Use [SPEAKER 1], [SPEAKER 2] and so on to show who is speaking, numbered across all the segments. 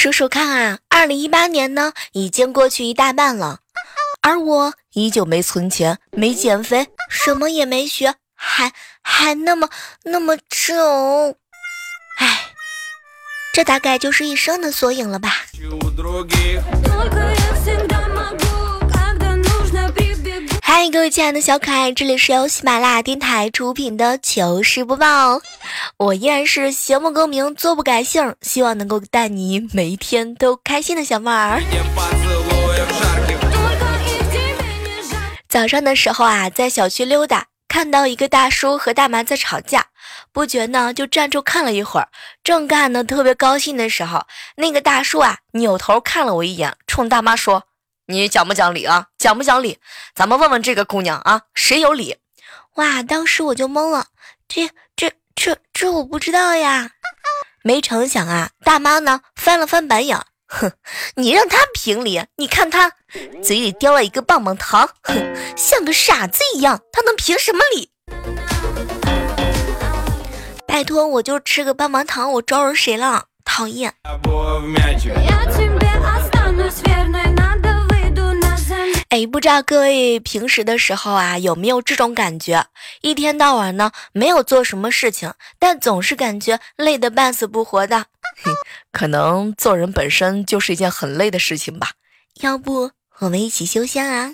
[SPEAKER 1] 数数看啊，二零一八年呢已经过去一大半了，而我依旧没存钱，没减肥，什么也没学，还还那么那么丑，哎，这大概就是一生的缩影了吧。嗨，各位亲爱的小可爱，这里是由喜马拉雅电台出品的糗事播报，我依然是行不更名，坐不改姓，希望能够带你每一天都开心的小妹儿。早上的时候啊，在小区溜达，看到一个大叔和大妈在吵架，不觉呢就站住看了一会儿，正干呢特别高兴的时候，那个大叔啊扭头看了我一眼，冲大妈说。你讲不讲理啊？讲不讲理？咱们问问这个姑娘啊，谁有理？哇！当时我就懵了，这、这、这、这我不知道呀。没成想啊，大妈呢翻了翻白眼，哼，你让她评理？你看她嘴里叼了一个棒棒糖，哼，像个傻子一样，她能评什么理？拜托，我就吃个棒棒糖，我招惹谁了？讨厌。哎，不知道各位平时的时候啊，有没有这种感觉？一天到晚呢，没有做什么事情，但总是感觉累得半死不活的。可能做人本身就是一件很累的事情吧。要不我们一起修仙啊？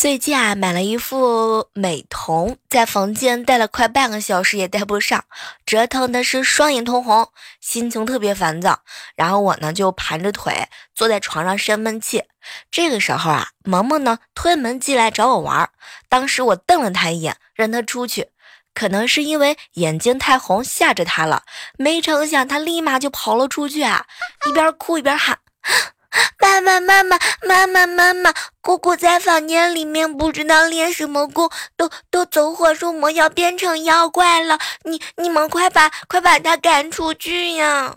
[SPEAKER 1] 最近啊，买了一副美瞳，在房间戴了快半个小时也戴不上，折腾的是双眼通红，心情特别烦躁。然后我呢就盘着腿坐在床上生闷气。这个时候啊，萌萌呢推门进来找我玩，当时我瞪了他一眼，让他出去。可能是因为眼睛太红吓着他了，没成想他立马就跑了出去啊，一边哭一边喊。妈妈，妈妈，妈妈，妈妈，姑姑在房间里面不知道练什么功，都都走火入魔，要变成妖怪了。你你们快把快把他赶出去呀！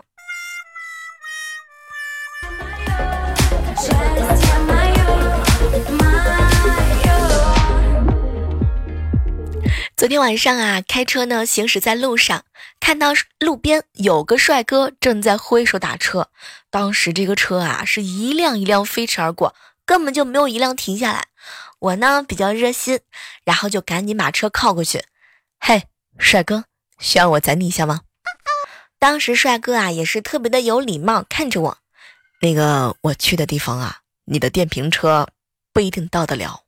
[SPEAKER 1] 昨天晚上啊，开车呢，行驶在路上，看到路边有个帅哥正在挥手打车。当时这个车啊，是一辆一辆飞驰而过，根本就没有一辆停下来。我呢比较热心，然后就赶紧把车靠过去。嘿，帅哥，需要我载你一下吗？当时帅哥啊也是特别的有礼貌，看着我。那个我去的地方啊，你的电瓶车不一定到得了。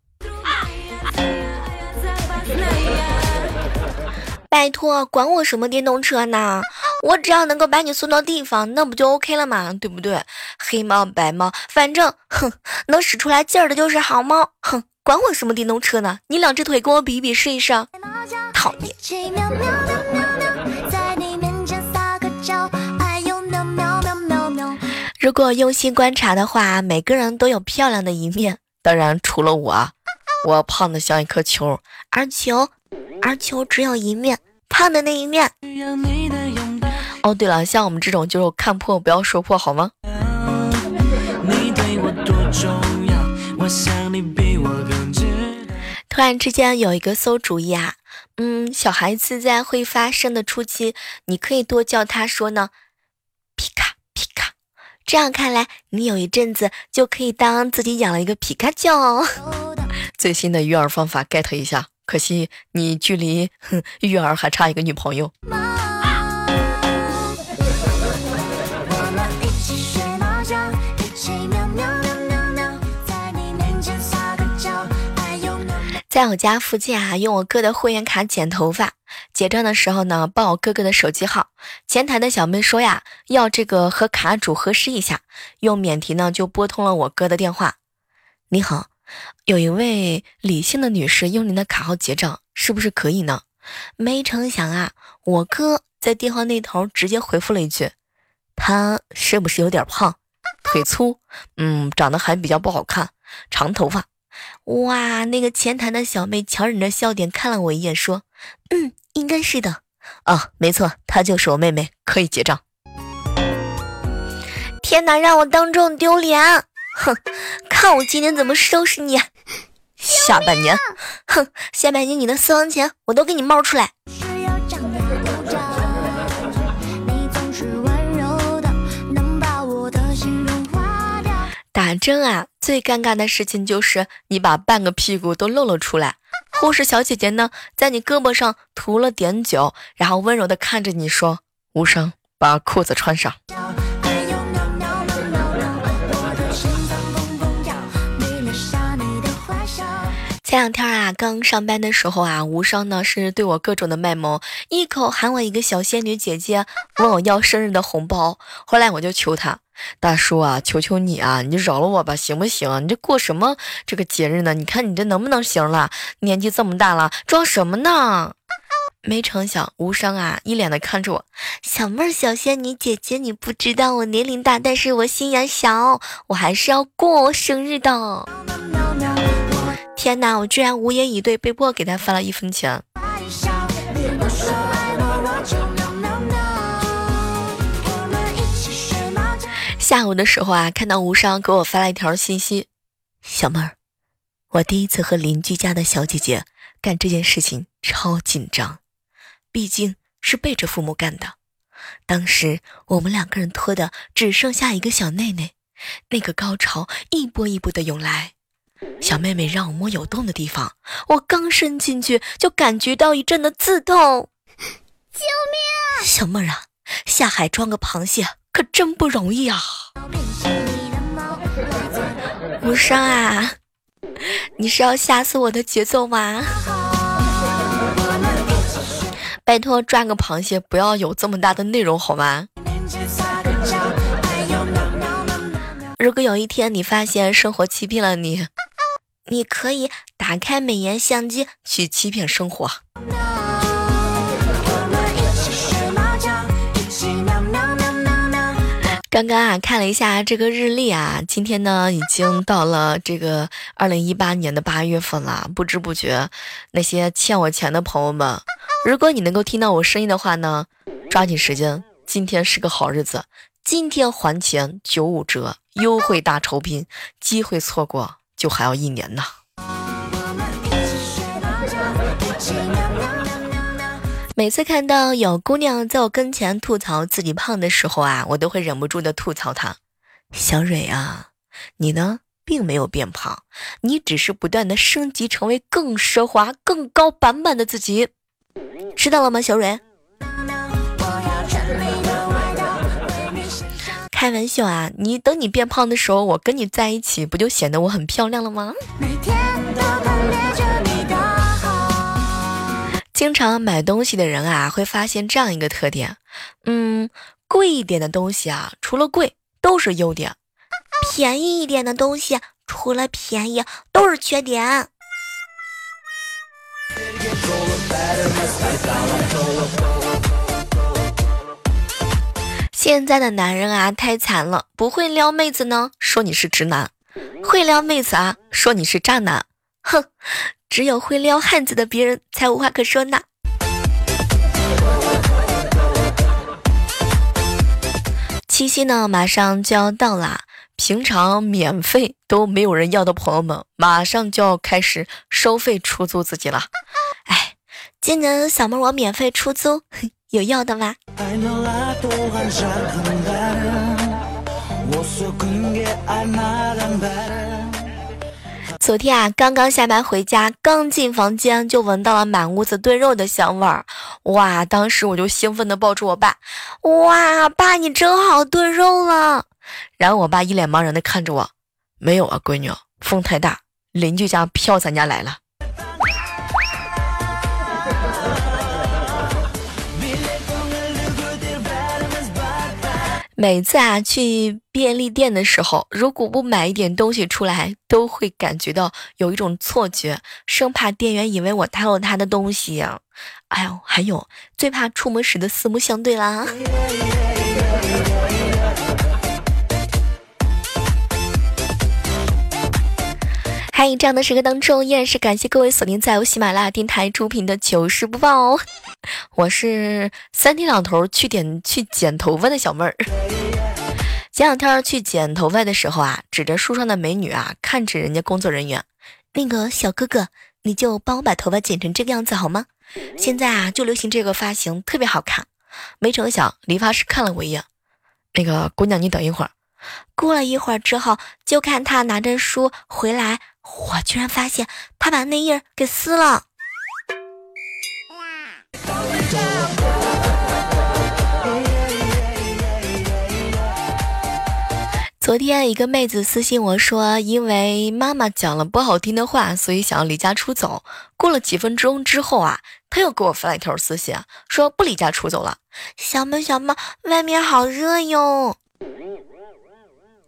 [SPEAKER 1] 拜托，管我什么电动车呢？我只要能够把你送到地方，那不就 OK 了嘛？对不对？黑猫白猫，反正哼，能使出来劲儿的就是好猫。哼，管我什么电动车呢？你两只腿跟我比一比试一试。讨厌。如果用心观察的话，每个人都有漂亮的一面，当然除了我，我胖的像一颗球，而球。而球只有一面，胖的那一面。哦，对了，像我们这种就是看破不要说破，好吗？突然之间有一个馊主意啊，嗯，小孩子在会发声的初期，你可以多叫他说呢，皮卡皮卡。这样看来，你有一阵子就可以当自己养了一个皮卡丘。最新的育儿方法，get 一下。可惜你距离 育儿还差一个女朋友。在我家附近啊，用我哥的会员卡剪头发，结账的时候呢，报我哥哥的手机号。前台的小妹说呀，要这个和卡主核实一下，用免提呢就拨通了我哥的电话。你好。有一位李姓的女士用您的卡号结账，是不是可以呢？没成想啊，我哥在电话那头直接回复了一句：“他是不是有点胖，腿粗，嗯，长得还比较不好看，长头发。”哇，那个前台的小妹强忍着笑点看了我一眼，说：“嗯，应该是的。啊，没错，她就是我妹妹，可以结账。”天哪，让我当众丢脸！哼，看我今天怎么收拾你！下半年，哼，下半年你的私房钱我都给你冒出来。打针啊，最尴尬的事情就是你把半个屁股都露了出来。护士小姐姐呢，在你胳膊上涂了点酒，然后温柔的看着你说：“无伤，把裤子穿上。”前两天啊，刚上班的时候啊，无伤呢是对我各种的卖萌，一口喊我一个小仙女姐姐，问我要生日的红包。后来我就求他，大叔啊，求求你啊，你就饶了我吧，行不行？你这过什么这个节日呢？你看你这能不能行了？年纪这么大了，装什么呢？没成想，无伤啊，一脸的看着我，小妹儿，小仙女姐姐，你不知道我年龄大，但是我心眼小，我还是要过生日的。天哪！我居然无言以对，被迫给他发了一分钱。下午的时候啊，看到无伤给我发了一条信息：“小妹儿，我第一次和邻居家的小姐姐干这件事情，超紧张，毕竟是背着父母干的。当时我们两个人脱的只剩下一个小内内，那个高潮一波一波的涌来。”小妹妹让我摸有洞的地方，我刚伸进去就感觉到一阵的刺痛，
[SPEAKER 2] 救命！
[SPEAKER 1] 小妹儿啊，下海装个螃蟹可真不容易啊！无伤啊，你是要吓死我的节奏吗？拜托抓个螃蟹不要有这么大的内容好吗？如果有一天你发现生活欺骗了你。你可以打开美颜相机去欺骗生活。刚刚啊，看了一下这个日历啊，今天呢已经到了这个二零一八年的八月份了。不知不觉，那些欠我钱的朋友们，如果你能够听到我声音的话呢，抓紧时间，今天是个好日子，今天还钱九五折，优惠大酬宾，机会错过。就还要一年呢。每次看到有姑娘在我跟前吐槽自己胖的时候啊，我都会忍不住的吐槽她：“小蕊啊，你呢并没有变胖，你只是不断的升级成为更奢华、更高版本的自己，知道了吗，小蕊？”开玩笑啊！你等你变胖的时候，我跟你在一起，不就显得我很漂亮了吗？经常买东西的人啊，会发现这样一个特点：嗯，贵一点的东西啊，除了贵都是优点；便宜一点的东西，除了便宜都是缺点。现在的男人啊，太惨了！不会撩妹子呢，说你是直男；会撩妹子啊，说你是渣男。哼，只有会撩汉子的别人才无话可说呢。七夕呢，马上就要到啦，平常免费都没有人要的朋友们，马上就要开始收费出租自己了。哎，今年小妹我免费出租。有要的吗？昨天啊，刚刚下班回家，刚进房间就闻到了满屋子炖肉的香味儿，哇！当时我就兴奋的抱住我爸，哇，爸你真好，炖肉了。然后我爸一脸茫然的看着我，没有啊，闺女，风太大，邻居家飘咱家来了。每次啊去便利店的时候，如果不买一点东西出来，都会感觉到有一种错觉，生怕店员以为我偷了他的东西啊。哎呦，还有最怕出门时的四目相对啦。嗨，这样的时刻当中，依然是感谢各位锁定在由喜马拉雅电台出品的糗事播报哦。我是三天两头去点去剪头发的小妹儿。前两天去剪头发的时候啊，指着树上的美女啊，看着人家工作人员，那个小哥哥，你就帮我把头发剪成这个样子好吗？现在啊，就流行这个发型，特别好看。没成想，理发师看了我一眼，那个姑娘，你等一会儿。过了一会儿之后，就看他拿着书回来，我居然发现他把内页给撕了。昨天一个妹子私信我说，因为妈妈讲了不好听的话，所以想要离家出走。过了几分钟之后啊，她又给我发了一条私信，说不离家出走了。小猫小猫，外面好热哟。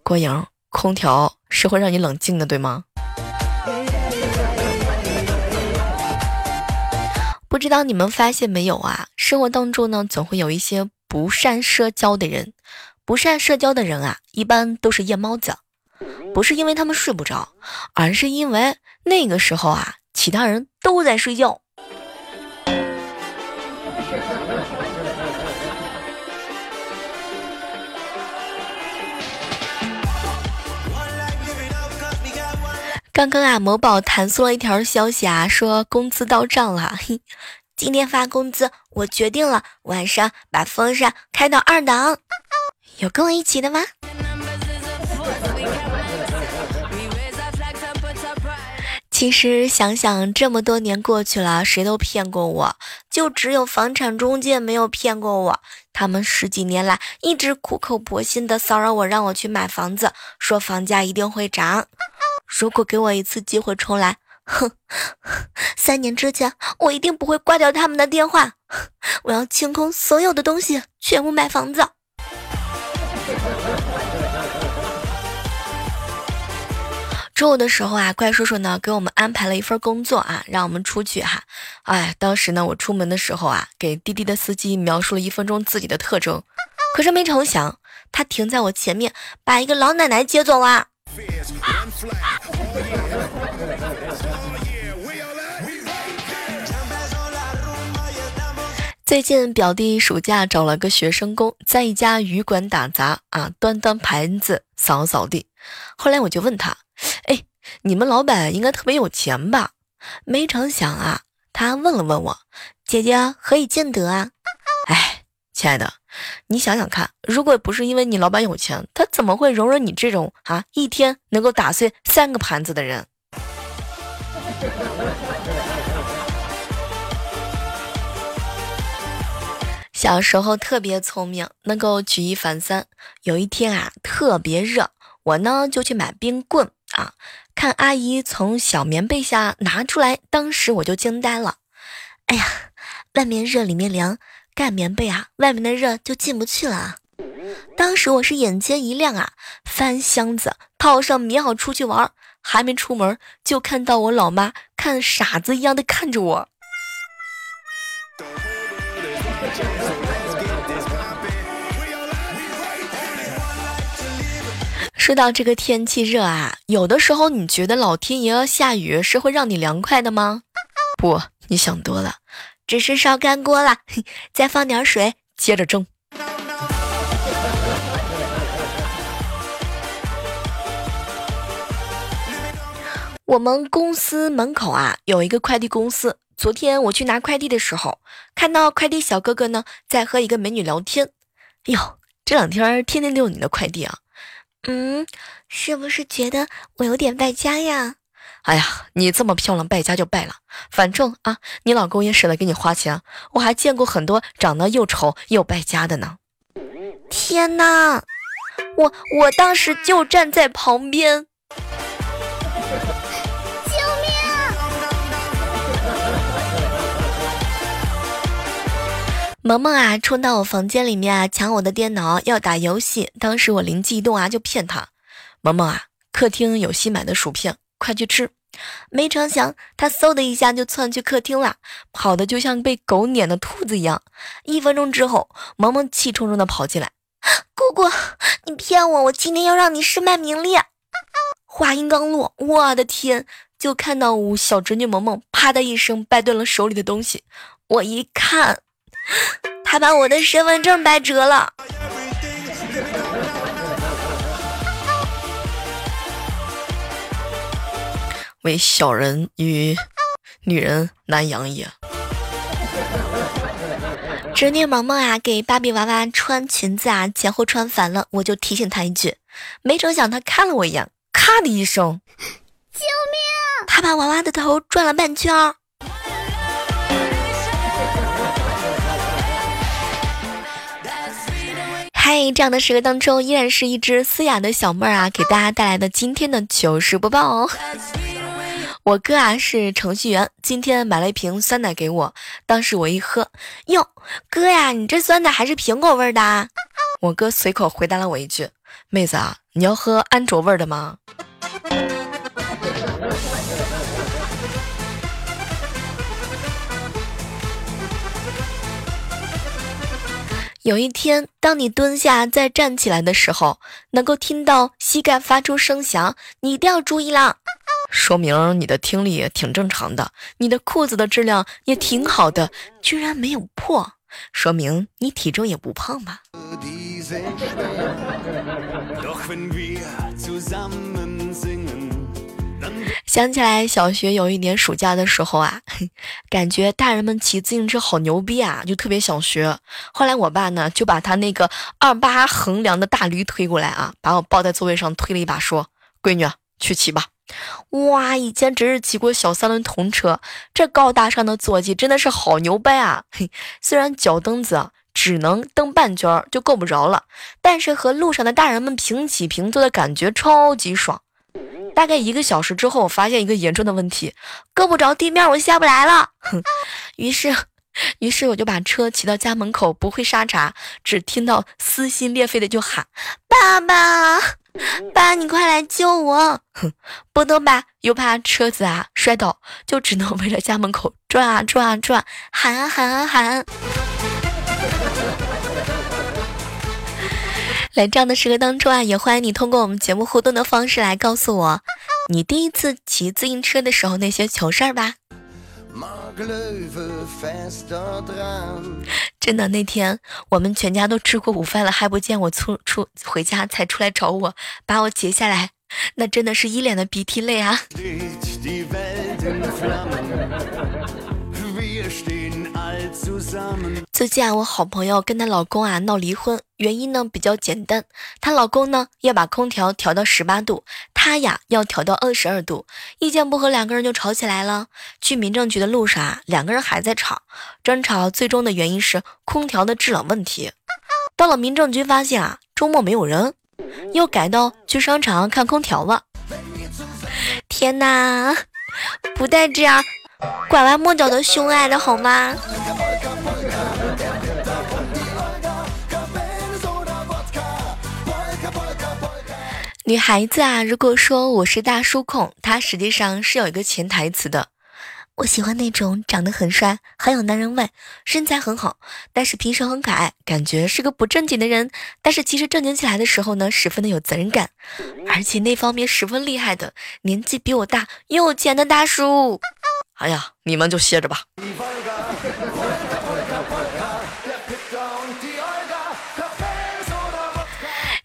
[SPEAKER 1] 郭莹，空调是会让你冷静的，对吗？不知道你们发现没有啊？生活当中呢，总会有一些不善社交的人。不善社交的人啊，一般都是夜猫子，不是因为他们睡不着，而是因为那个时候啊，其他人都在睡觉。刚刚啊，某宝弹出了一条消息啊，说工资到账了。嘿今天发工资，我决定了，晚上把风扇开到二档。有跟我一起的吗？其实想想，这么多年过去了，谁都骗过我，就只有房产中介没有骗过我。他们十几年来一直苦口婆心的骚扰我，让我去买房子，说房价一定会涨。如果给我一次机会重来，哼，三年之前我一定不会挂掉他们的电话。我要清空所有的东西，全部买房子。中午的时候啊，怪叔叔呢给我们安排了一份工作啊，让我们出去哈。哎，当时呢我出门的时候啊，给滴滴的司机描述了一分钟自己的特征，可是没成想他停在我前面，把一个老奶奶接走了。最近表弟暑假找了个学生工，在一家鱼馆打杂啊，端端盘子，扫扫地。后来我就问他：“哎，你们老板应该特别有钱吧？”没成想啊，他问了问我：“姐姐何以见得啊？”哎，亲爱的。你想想看，如果不是因为你老板有钱，他怎么会容忍你这种啊一天能够打碎三个盘子的人？小时候特别聪明，能够举一反三。有一天啊，特别热，我呢就去买冰棍啊，看阿姨从小棉被下拿出来，当时我就惊呆了。哎呀，外面热，里面凉。盖棉被啊，外面的热就进不去了。当时我是眼前一亮啊，翻箱子套上棉袄出去玩，还没出门就看到我老妈看傻子一样的看着我。说到这个天气热啊，有的时候你觉得老天爷要下雨是会让你凉快的吗？不，你想多了。只是烧干锅了，再放点水，接着蒸。我们公司门口啊有一个快递公司。昨天我去拿快递的时候，看到快递小哥哥呢在和一个美女聊天。哟，这两天天天溜你的快递啊？嗯，是不是觉得我有点败家呀？哎呀，你这么漂亮，败家就败了。反正啊，你老公也舍得给你花钱。我还见过很多长得又丑又败家的呢。天哪，我我当时就站在旁边。
[SPEAKER 2] 救命！
[SPEAKER 1] 萌萌啊，冲到我房间里面啊，抢我的电脑要打游戏。当时我灵机一动啊，就骗他：“萌萌啊，客厅有新买的薯片，快去吃。”没成想，他嗖的一下就窜去客厅了，跑的就像被狗撵的兔子一样。一分钟之后，萌萌气冲冲的跑进来：“姑姑，你骗我，我今天要让你身败名裂！”话音刚落，我的天，就看到我小侄女萌萌啪的一声掰断了手里的东西。我一看。他把我的身份证掰折了。为小人与女人难养也。侄女萌萌啊，给芭比娃娃穿裙子啊，前后穿反了，我就提醒她一句，没成想她看了我一眼，咔的一声，
[SPEAKER 2] 救命！
[SPEAKER 1] 她把娃娃的头转了半圈儿。嗨，这样的时刻当中，依然是一只嘶哑的小妹儿啊，给大家带来的今天的糗事播报哦。我哥啊是程序员，今天买了一瓶酸奶给我，当时我一喝，哟，哥呀，你这酸奶还是苹果味的？我哥随口回答了我一句，妹子啊，你要喝安卓味的吗？有一天，当你蹲下再站起来的时候，能够听到膝盖发出声响，你一定要注意啦，说明你的听力也挺正常的，你的裤子的质量也挺好的，居然没有破，说明你体重也不胖吧。想起来小学有一年暑假的时候啊，感觉大人们骑自行车好牛逼啊，就特别想学。后来我爸呢就把他那个二八横梁的大驴推过来啊，把我抱在座位上推了一把，说：“闺女去骑吧。”哇，以前只是骑过小三轮童车，这高大上的坐骑真的是好牛掰啊！嘿，虽然脚蹬子只能蹬半圈就够不着了，但是和路上的大人们平起平坐的感觉超级爽。大概一个小时之后，我发现一个严重的问题，够不着地面，我下不来了。哼，于是，于是我就把车骑到家门口，不会刹闸，只听到撕心裂肺的就喊：“爸爸，爸，你快来救我！”哼，不能吧，又怕车子啊摔倒，就只能围着家门口转啊转啊转，喊啊喊啊喊。在这样的时刻当中啊，也欢迎你通过我们节目互动的方式来告诉我，你第一次骑自行车的时候那些糗事儿吧。真的，那天我们全家都吃过午饭了，还不见我出出回家才出来找我，把我截下来，那真的是一脸的鼻涕泪啊。最近啊，我好朋友跟她老公啊闹离婚，原因呢比较简单，她老公呢要把空调调到十八度，她呀要调到二十二度，意见不合，两个人就吵起来了。去民政局的路上啊，两个人还在吵，争吵最终的原因是空调的制冷问题。到了民政局，发现啊周末没有人，又改到去商场看空调了。天哪，不带这样。拐弯抹角的凶爱的好吗？女孩子啊，如果说我是大叔控，她实际上是有一个潜台词的。我喜欢那种长得很帅、很有男人味、身材很好，但是平时很可爱，感觉是个不正经的人，但是其实正经起来的时候呢，十分的有责任感，而且那方面十分厉害的，年纪比我大又有钱的大叔。哎呀，你们就歇着吧。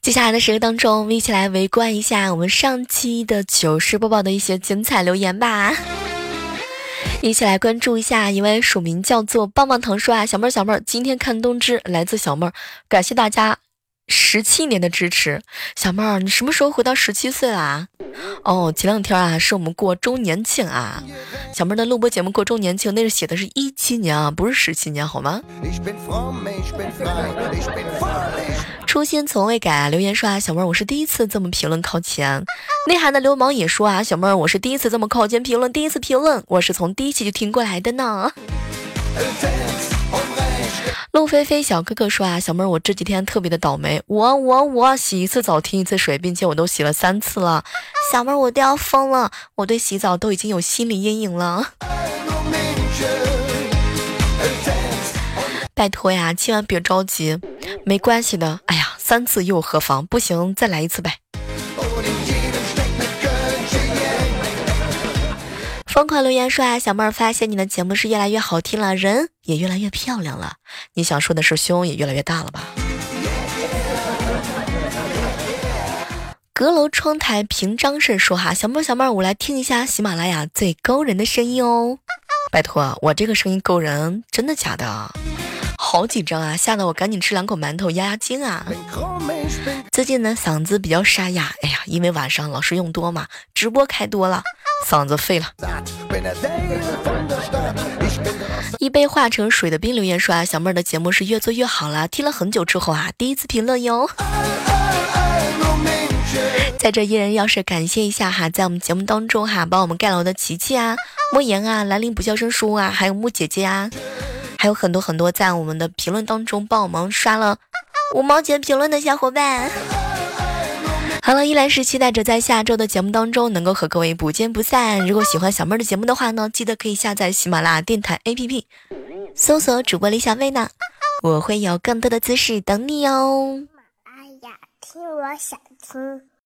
[SPEAKER 1] 接下来的时刻当中，我们一起来围观一下我们上期的糗事播报的一些精彩留言吧。一起来关注一下一位署名叫做棒棒糖说啊，小妹儿小妹儿，今天看冬至，来自小妹儿，感谢大家十七年的支持。小妹儿，你什么时候回到十七岁啦？哦，前两天啊，是我们过周年庆啊。小妹儿的录播节目过周年庆，那是写的是一七年啊，不是十七年，好吗？初心从未改啊！留言说啊，小妹儿，我是第一次这么评论靠前。内涵的流氓也说啊，小妹儿，我是第一次这么靠前评论，第一次评论，我是从第一期就听过来的呢。路飞飞小哥哥说啊，小妹儿，我这几天特别的倒霉，我我我洗一次澡停一次水，并且我都洗了三次了。小妹儿，我都要疯了，我对洗澡都已经有心理阴影了。拜托呀，千万别着急，没关系的。哎呀，三次又何妨？不行，再来一次呗。疯狂留言说啊，小妹儿发现你的节目是越来越好听了，人也越来越漂亮了。你想说的是胸也越来越大了吧？阁楼窗台凭张氏说哈，小妹儿小妹儿，我来听一下喜马拉雅最勾人的声音哦。拜托，我这个声音勾人，真的假的？好紧张啊，吓得我赶紧吃两口馒头压压惊啊。最近呢，嗓子比较沙哑，哎呀，因为晚上老是用多嘛，直播开多了。嗓子废了。一杯化成水的冰留言说啊，小妹儿的节目是越做越好了，听了很久之后啊，第一次评论哟。在这依然要是感谢一下哈，在我们节目当中哈，帮我们盖楼的琪琪啊、莫言啊、兰陵不笑生叔啊，还有木姐姐啊，还有很多很多在我们的评论当中帮我们刷了五毛钱评论的小伙伴。好了，依然是期待着在下周的节目当中能够和各位不见不散。如果喜欢小妹儿的节目的话呢，记得可以下载喜马拉雅电台 APP，搜索主播李小妹呢，我会有更多的姿势等你哦。
[SPEAKER 2] 哎呀，听我想听。